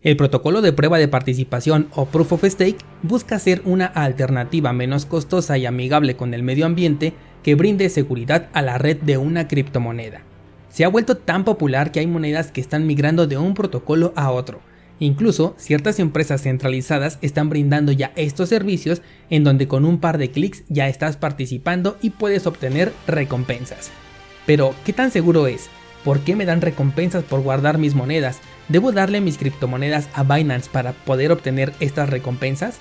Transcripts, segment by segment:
El protocolo de prueba de participación o Proof of Stake busca ser una alternativa menos costosa y amigable con el medio ambiente que brinde seguridad a la red de una criptomoneda. Se ha vuelto tan popular que hay monedas que están migrando de un protocolo a otro. Incluso ciertas empresas centralizadas están brindando ya estos servicios en donde con un par de clics ya estás participando y puedes obtener recompensas. Pero, ¿qué tan seguro es? ¿Por qué me dan recompensas por guardar mis monedas? ¿Debo darle mis criptomonedas a Binance para poder obtener estas recompensas?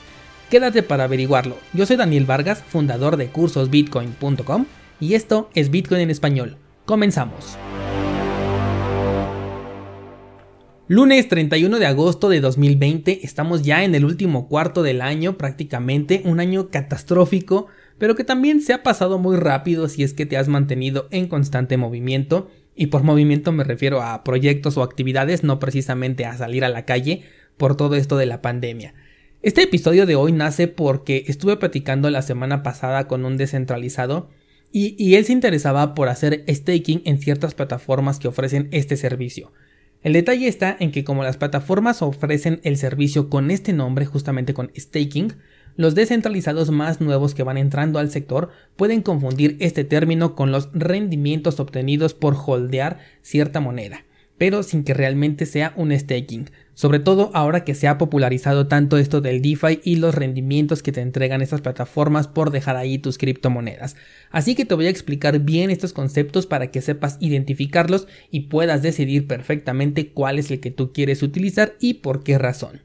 Quédate para averiguarlo. Yo soy Daniel Vargas, fundador de cursosbitcoin.com y esto es Bitcoin en español. Comenzamos. Lunes 31 de agosto de 2020, estamos ya en el último cuarto del año prácticamente, un año catastrófico, pero que también se ha pasado muy rápido si es que te has mantenido en constante movimiento y por movimiento me refiero a proyectos o actividades, no precisamente a salir a la calle por todo esto de la pandemia. Este episodio de hoy nace porque estuve platicando la semana pasada con un descentralizado y, y, él se interesaba por hacer staking en ciertas plataformas que ofrecen este servicio. El detalle está en que como las plataformas ofrecen el servicio con este nombre, justamente con staking, los descentralizados más nuevos que van entrando al sector pueden confundir este término con los rendimientos obtenidos por holdear cierta moneda, pero sin que realmente sea un staking, sobre todo ahora que se ha popularizado tanto esto del DeFi y los rendimientos que te entregan estas plataformas por dejar ahí tus criptomonedas. Así que te voy a explicar bien estos conceptos para que sepas identificarlos y puedas decidir perfectamente cuál es el que tú quieres utilizar y por qué razón.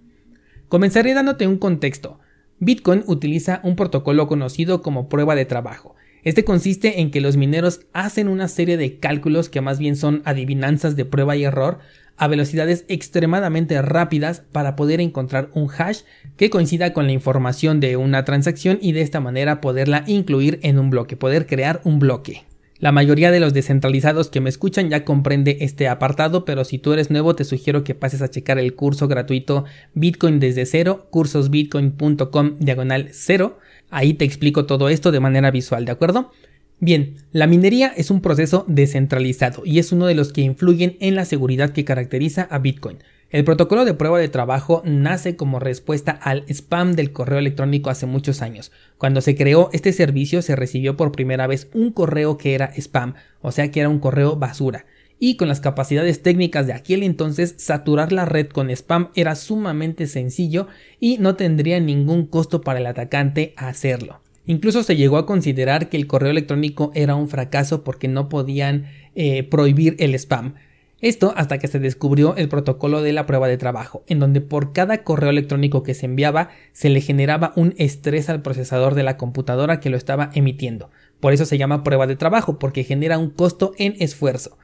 Comenzaré dándote un contexto. Bitcoin utiliza un protocolo conocido como prueba de trabajo. Este consiste en que los mineros hacen una serie de cálculos que más bien son adivinanzas de prueba y error a velocidades extremadamente rápidas para poder encontrar un hash que coincida con la información de una transacción y de esta manera poderla incluir en un bloque, poder crear un bloque. La mayoría de los descentralizados que me escuchan ya comprende este apartado, pero si tú eres nuevo te sugiero que pases a checar el curso gratuito Bitcoin desde cero, cursosbitcoin.com diagonal cero. Ahí te explico todo esto de manera visual, ¿de acuerdo? Bien, la minería es un proceso descentralizado y es uno de los que influyen en la seguridad que caracteriza a Bitcoin. El protocolo de prueba de trabajo nace como respuesta al spam del correo electrónico hace muchos años. Cuando se creó este servicio se recibió por primera vez un correo que era spam, o sea que era un correo basura. Y con las capacidades técnicas de aquel entonces, saturar la red con spam era sumamente sencillo y no tendría ningún costo para el atacante hacerlo. Incluso se llegó a considerar que el correo electrónico era un fracaso porque no podían eh, prohibir el spam. Esto hasta que se descubrió el protocolo de la prueba de trabajo, en donde por cada correo electrónico que se enviaba se le generaba un estrés al procesador de la computadora que lo estaba emitiendo. Por eso se llama prueba de trabajo, porque genera un costo en esfuerzo.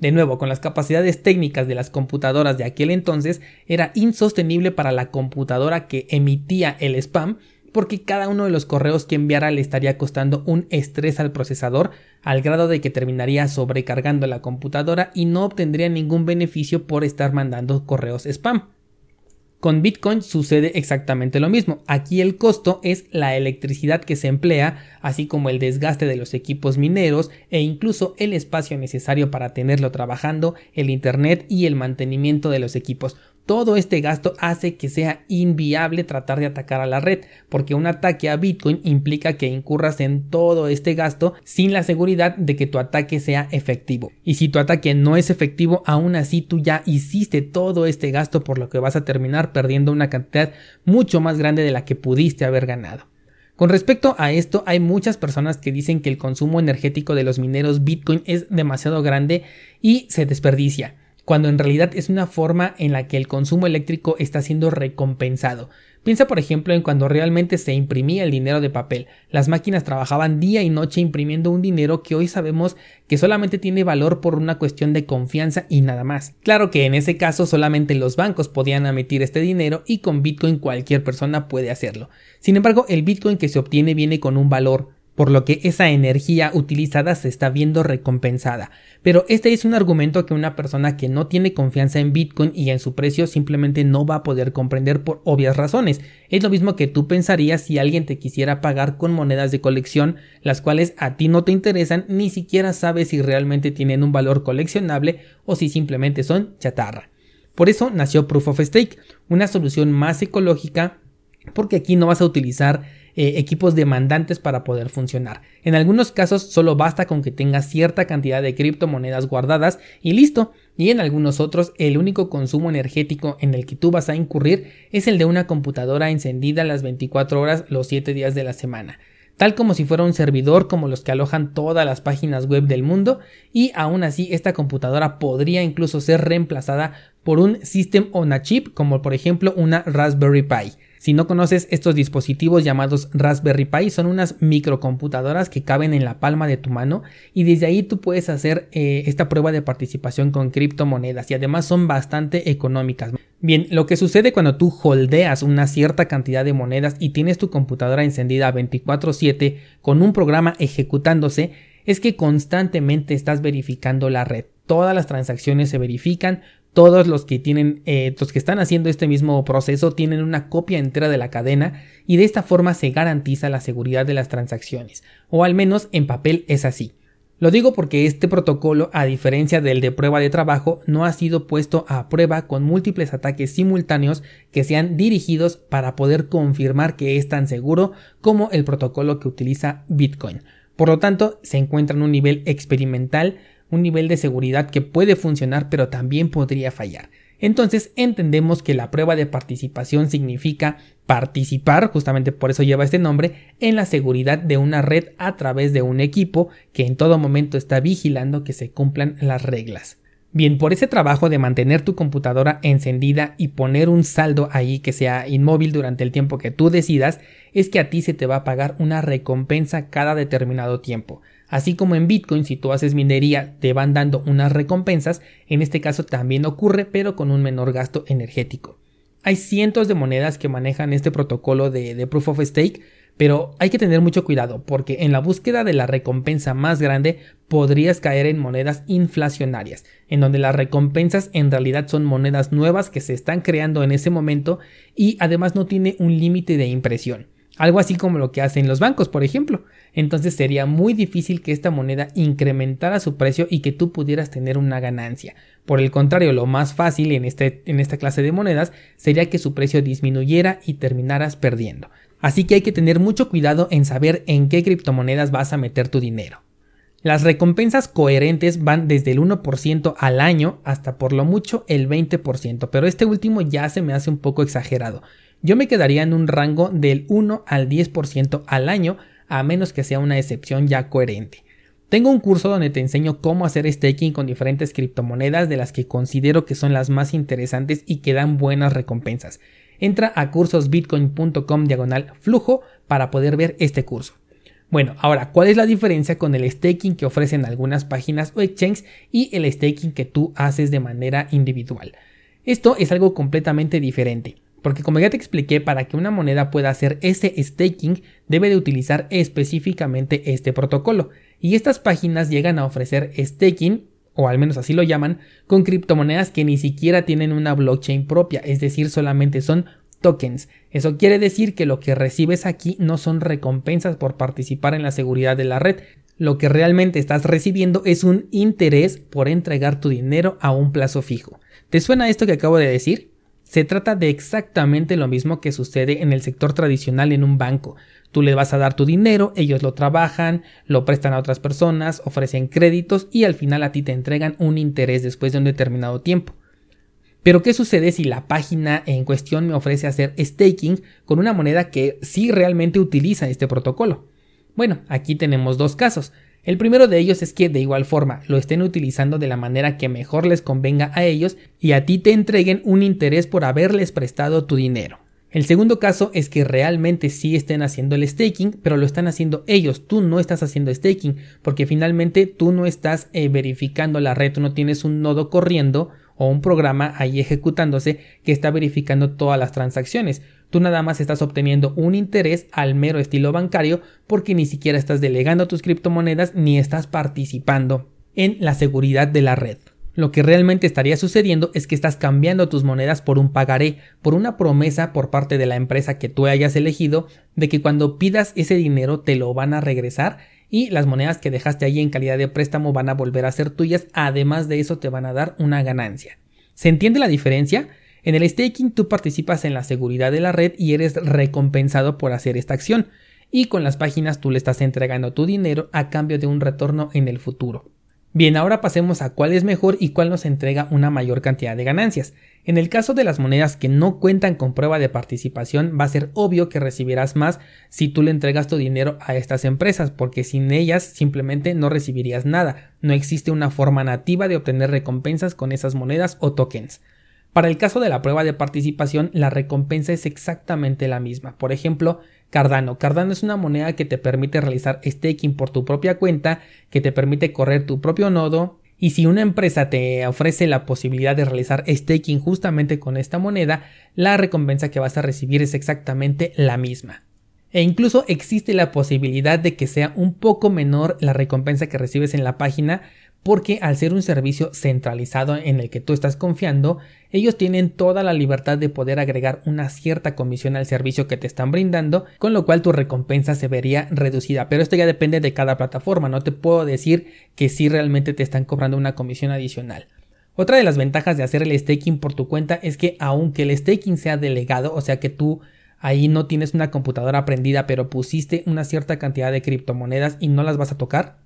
De nuevo, con las capacidades técnicas de las computadoras de aquel entonces, era insostenible para la computadora que emitía el spam porque cada uno de los correos que enviara le estaría costando un estrés al procesador al grado de que terminaría sobrecargando la computadora y no obtendría ningún beneficio por estar mandando correos spam. Con Bitcoin sucede exactamente lo mismo. Aquí el costo es la electricidad que se emplea, así como el desgaste de los equipos mineros e incluso el espacio necesario para tenerlo trabajando, el Internet y el mantenimiento de los equipos. Todo este gasto hace que sea inviable tratar de atacar a la red, porque un ataque a Bitcoin implica que incurras en todo este gasto sin la seguridad de que tu ataque sea efectivo. Y si tu ataque no es efectivo, aún así tú ya hiciste todo este gasto por lo que vas a terminar perdiendo una cantidad mucho más grande de la que pudiste haber ganado. Con respecto a esto, hay muchas personas que dicen que el consumo energético de los mineros Bitcoin es demasiado grande y se desperdicia cuando en realidad es una forma en la que el consumo eléctrico está siendo recompensado. Piensa por ejemplo en cuando realmente se imprimía el dinero de papel. Las máquinas trabajaban día y noche imprimiendo un dinero que hoy sabemos que solamente tiene valor por una cuestión de confianza y nada más. Claro que en ese caso solamente los bancos podían emitir este dinero y con Bitcoin cualquier persona puede hacerlo. Sin embargo, el Bitcoin que se obtiene viene con un valor por lo que esa energía utilizada se está viendo recompensada. Pero este es un argumento que una persona que no tiene confianza en Bitcoin y en su precio simplemente no va a poder comprender por obvias razones. Es lo mismo que tú pensarías si alguien te quisiera pagar con monedas de colección, las cuales a ti no te interesan, ni siquiera sabes si realmente tienen un valor coleccionable o si simplemente son chatarra. Por eso nació Proof of Stake, una solución más ecológica porque aquí no vas a utilizar eh, equipos demandantes para poder funcionar. En algunos casos solo basta con que tengas cierta cantidad de criptomonedas guardadas y listo. Y en algunos otros el único consumo energético en el que tú vas a incurrir es el de una computadora encendida las 24 horas los 7 días de la semana tal como si fuera un servidor como los que alojan todas las páginas web del mundo y aún así esta computadora podría incluso ser reemplazada por un System on a Chip como por ejemplo una Raspberry Pi. Si no conoces estos dispositivos llamados Raspberry Pi, son unas microcomputadoras que caben en la palma de tu mano y desde ahí tú puedes hacer eh, esta prueba de participación con criptomonedas y además son bastante económicas. Bien, lo que sucede cuando tú holdeas una cierta cantidad de monedas y tienes tu computadora encendida 24/7 con un programa ejecutándose es que constantemente estás verificando la red. Todas las transacciones se verifican, todos los que tienen, eh, los que están haciendo este mismo proceso tienen una copia entera de la cadena y de esta forma se garantiza la seguridad de las transacciones, o al menos en papel es así. Lo digo porque este protocolo, a diferencia del de prueba de trabajo, no ha sido puesto a prueba con múltiples ataques simultáneos que sean dirigidos para poder confirmar que es tan seguro como el protocolo que utiliza Bitcoin. Por lo tanto, se encuentra en un nivel experimental un nivel de seguridad que puede funcionar pero también podría fallar. Entonces entendemos que la prueba de participación significa participar, justamente por eso lleva este nombre, en la seguridad de una red a través de un equipo que en todo momento está vigilando que se cumplan las reglas. Bien, por ese trabajo de mantener tu computadora encendida y poner un saldo ahí que sea inmóvil durante el tiempo que tú decidas, es que a ti se te va a pagar una recompensa cada determinado tiempo. Así como en Bitcoin, si tú haces minería, te van dando unas recompensas, en este caso también ocurre, pero con un menor gasto energético. Hay cientos de monedas que manejan este protocolo de, Proof of Stake, pero hay que tener mucho cuidado porque en la búsqueda de la recompensa más grande podrías caer en monedas inflacionarias, en donde las recompensas en realidad son monedas nuevas que se están creando en ese momento y además no tiene un límite de impresión. Algo así como lo que hacen los bancos, por ejemplo. Entonces sería muy difícil que esta moneda incrementara su precio y que tú pudieras tener una ganancia. Por el contrario, lo más fácil en, este, en esta clase de monedas sería que su precio disminuyera y terminaras perdiendo. Así que hay que tener mucho cuidado en saber en qué criptomonedas vas a meter tu dinero. Las recompensas coherentes van desde el 1% al año hasta por lo mucho el 20%, pero este último ya se me hace un poco exagerado. Yo me quedaría en un rango del 1 al 10% al año, a menos que sea una excepción ya coherente. Tengo un curso donde te enseño cómo hacer staking con diferentes criptomonedas de las que considero que son las más interesantes y que dan buenas recompensas. Entra a cursosbitcoin.com diagonal flujo para poder ver este curso. Bueno, ahora, ¿cuál es la diferencia con el staking que ofrecen algunas páginas o exchanges y el staking que tú haces de manera individual? Esto es algo completamente diferente. Porque como ya te expliqué, para que una moneda pueda hacer ese staking, debe de utilizar específicamente este protocolo. Y estas páginas llegan a ofrecer staking, o al menos así lo llaman, con criptomonedas que ni siquiera tienen una blockchain propia, es decir, solamente son tokens. Eso quiere decir que lo que recibes aquí no son recompensas por participar en la seguridad de la red. Lo que realmente estás recibiendo es un interés por entregar tu dinero a un plazo fijo. ¿Te suena esto que acabo de decir? Se trata de exactamente lo mismo que sucede en el sector tradicional en un banco. Tú le vas a dar tu dinero, ellos lo trabajan, lo prestan a otras personas, ofrecen créditos y al final a ti te entregan un interés después de un determinado tiempo. Pero ¿qué sucede si la página en cuestión me ofrece hacer staking con una moneda que sí realmente utiliza este protocolo? Bueno, aquí tenemos dos casos. El primero de ellos es que de igual forma lo estén utilizando de la manera que mejor les convenga a ellos y a ti te entreguen un interés por haberles prestado tu dinero. El segundo caso es que realmente sí estén haciendo el staking, pero lo están haciendo ellos. Tú no estás haciendo staking porque finalmente tú no estás eh, verificando la red, tú no tienes un nodo corriendo o un programa ahí ejecutándose que está verificando todas las transacciones. Tú nada más estás obteniendo un interés al mero estilo bancario porque ni siquiera estás delegando tus criptomonedas ni estás participando en la seguridad de la red. Lo que realmente estaría sucediendo es que estás cambiando tus monedas por un pagaré, por una promesa por parte de la empresa que tú hayas elegido de que cuando pidas ese dinero te lo van a regresar y las monedas que dejaste ahí en calidad de préstamo van a volver a ser tuyas, además de eso te van a dar una ganancia. ¿Se entiende la diferencia? En el staking tú participas en la seguridad de la red y eres recompensado por hacer esta acción, y con las páginas tú le estás entregando tu dinero a cambio de un retorno en el futuro. Bien, ahora pasemos a cuál es mejor y cuál nos entrega una mayor cantidad de ganancias. En el caso de las monedas que no cuentan con prueba de participación, va a ser obvio que recibirás más si tú le entregas tu dinero a estas empresas, porque sin ellas simplemente no recibirías nada. No existe una forma nativa de obtener recompensas con esas monedas o tokens. Para el caso de la prueba de participación, la recompensa es exactamente la misma. Por ejemplo, Cardano. Cardano es una moneda que te permite realizar staking por tu propia cuenta, que te permite correr tu propio nodo. Y si una empresa te ofrece la posibilidad de realizar staking justamente con esta moneda, la recompensa que vas a recibir es exactamente la misma. E incluso existe la posibilidad de que sea un poco menor la recompensa que recibes en la página porque al ser un servicio centralizado en el que tú estás confiando, ellos tienen toda la libertad de poder agregar una cierta comisión al servicio que te están brindando, con lo cual tu recompensa se vería reducida. Pero esto ya depende de cada plataforma, no te puedo decir que si realmente te están cobrando una comisión adicional. Otra de las ventajas de hacer el staking por tu cuenta es que aunque el staking sea delegado, o sea que tú ahí no tienes una computadora prendida pero pusiste una cierta cantidad de criptomonedas y no las vas a tocar,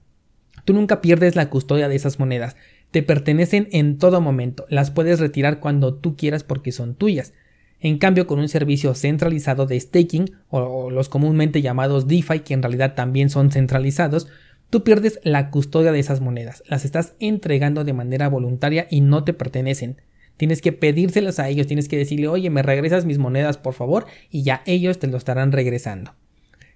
Tú nunca pierdes la custodia de esas monedas, te pertenecen en todo momento, las puedes retirar cuando tú quieras porque son tuyas. En cambio, con un servicio centralizado de staking, o los comúnmente llamados DeFi, que en realidad también son centralizados, tú pierdes la custodia de esas monedas, las estás entregando de manera voluntaria y no te pertenecen. Tienes que pedírselas a ellos, tienes que decirle, oye, me regresas mis monedas por favor, y ya ellos te lo estarán regresando.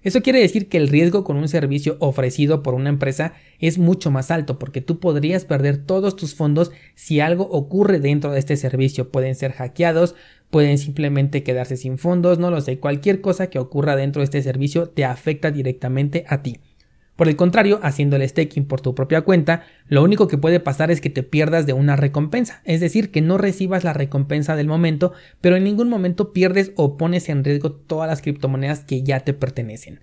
Eso quiere decir que el riesgo con un servicio ofrecido por una empresa es mucho más alto porque tú podrías perder todos tus fondos si algo ocurre dentro de este servicio. Pueden ser hackeados, pueden simplemente quedarse sin fondos, no lo sé. Cualquier cosa que ocurra dentro de este servicio te afecta directamente a ti. Por el contrario, haciendo el staking por tu propia cuenta, lo único que puede pasar es que te pierdas de una recompensa, es decir, que no recibas la recompensa del momento, pero en ningún momento pierdes o pones en riesgo todas las criptomonedas que ya te pertenecen.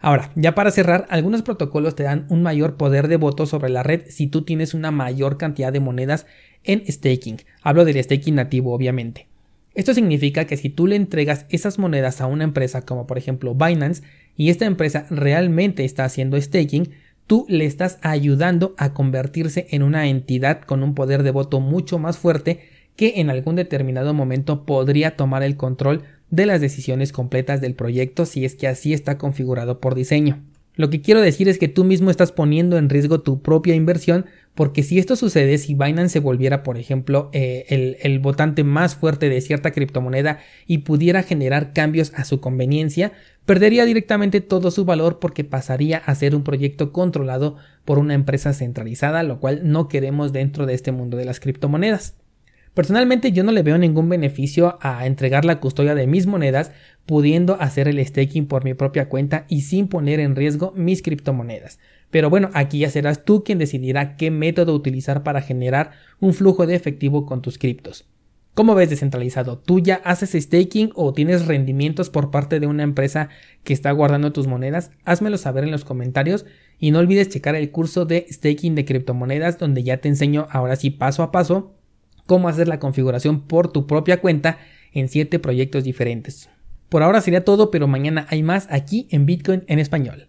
Ahora, ya para cerrar, algunos protocolos te dan un mayor poder de voto sobre la red si tú tienes una mayor cantidad de monedas en staking. Hablo del staking nativo, obviamente. Esto significa que si tú le entregas esas monedas a una empresa como por ejemplo Binance y esta empresa realmente está haciendo staking, tú le estás ayudando a convertirse en una entidad con un poder de voto mucho más fuerte que en algún determinado momento podría tomar el control de las decisiones completas del proyecto si es que así está configurado por diseño. Lo que quiero decir es que tú mismo estás poniendo en riesgo tu propia inversión porque si esto sucede, si Binance se volviera, por ejemplo, eh, el, el, votante más fuerte de cierta criptomoneda y pudiera generar cambios a su conveniencia, perdería directamente todo su valor porque pasaría a ser un proyecto controlado por una empresa centralizada, lo cual no queremos dentro de este mundo de las criptomonedas. Personalmente yo no le veo ningún beneficio a entregar la custodia de mis monedas pudiendo hacer el staking por mi propia cuenta y sin poner en riesgo mis criptomonedas. Pero bueno, aquí ya serás tú quien decidirá qué método utilizar para generar un flujo de efectivo con tus criptos. ¿Cómo ves descentralizado? ¿Tú ya haces staking o tienes rendimientos por parte de una empresa que está guardando tus monedas? Házmelo saber en los comentarios y no olvides checar el curso de staking de criptomonedas donde ya te enseño ahora sí paso a paso cómo hacer la configuración por tu propia cuenta en 7 proyectos diferentes. Por ahora sería todo, pero mañana hay más aquí en Bitcoin en español.